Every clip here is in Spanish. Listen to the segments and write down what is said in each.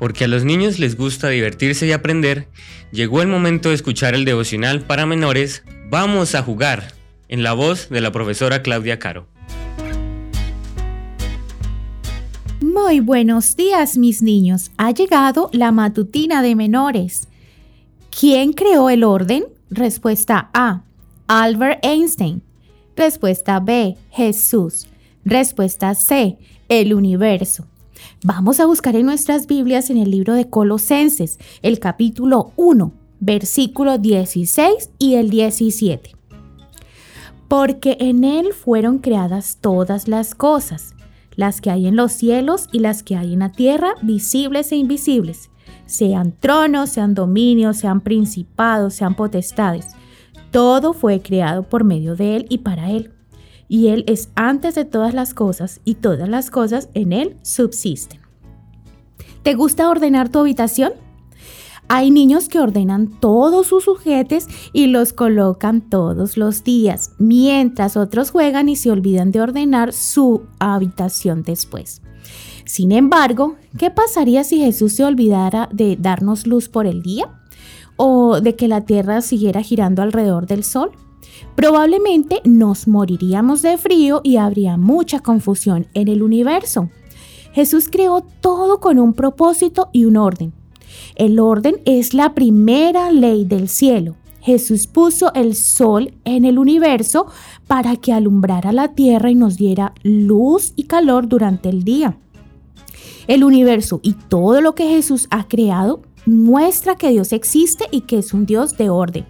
porque a los niños les gusta divertirse y aprender, llegó el momento de escuchar el devocional para menores Vamos a jugar, en la voz de la profesora Claudia Caro. Muy buenos días mis niños, ha llegado la matutina de menores. ¿Quién creó el orden? Respuesta A. Albert Einstein. Respuesta B. Jesús. Respuesta C. El universo. Vamos a buscar en nuestras Biblias en el libro de Colosenses, el capítulo 1, versículo 16 y el 17. Porque en Él fueron creadas todas las cosas, las que hay en los cielos y las que hay en la tierra, visibles e invisibles, sean tronos, sean dominios, sean principados, sean potestades. Todo fue creado por medio de Él y para Él y Él es antes de todas las cosas y todas las cosas en Él subsisten. ¿Te gusta ordenar tu habitación? Hay niños que ordenan todos sus sujetes y los colocan todos los días, mientras otros juegan y se olvidan de ordenar su habitación después. Sin embargo, ¿qué pasaría si Jesús se olvidara de darnos luz por el día? ¿O de que la Tierra siguiera girando alrededor del Sol? Probablemente nos moriríamos de frío y habría mucha confusión en el universo. Jesús creó todo con un propósito y un orden. El orden es la primera ley del cielo. Jesús puso el sol en el universo para que alumbrara la tierra y nos diera luz y calor durante el día. El universo y todo lo que Jesús ha creado muestra que Dios existe y que es un Dios de orden.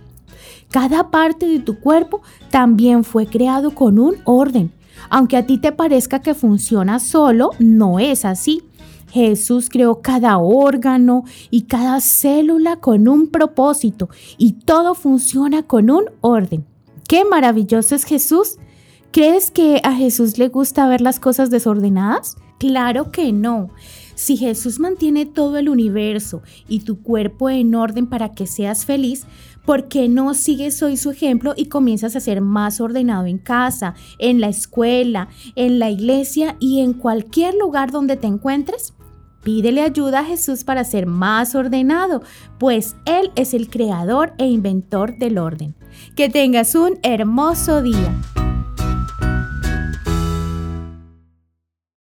Cada parte de tu cuerpo también fue creado con un orden. Aunque a ti te parezca que funciona solo, no es así. Jesús creó cada órgano y cada célula con un propósito y todo funciona con un orden. ¡Qué maravilloso es Jesús! ¿Crees que a Jesús le gusta ver las cosas desordenadas? Claro que no. Si Jesús mantiene todo el universo y tu cuerpo en orden para que seas feliz, ¿por qué no sigues hoy su ejemplo y comienzas a ser más ordenado en casa, en la escuela, en la iglesia y en cualquier lugar donde te encuentres? Pídele ayuda a Jesús para ser más ordenado, pues Él es el creador e inventor del orden. Que tengas un hermoso día.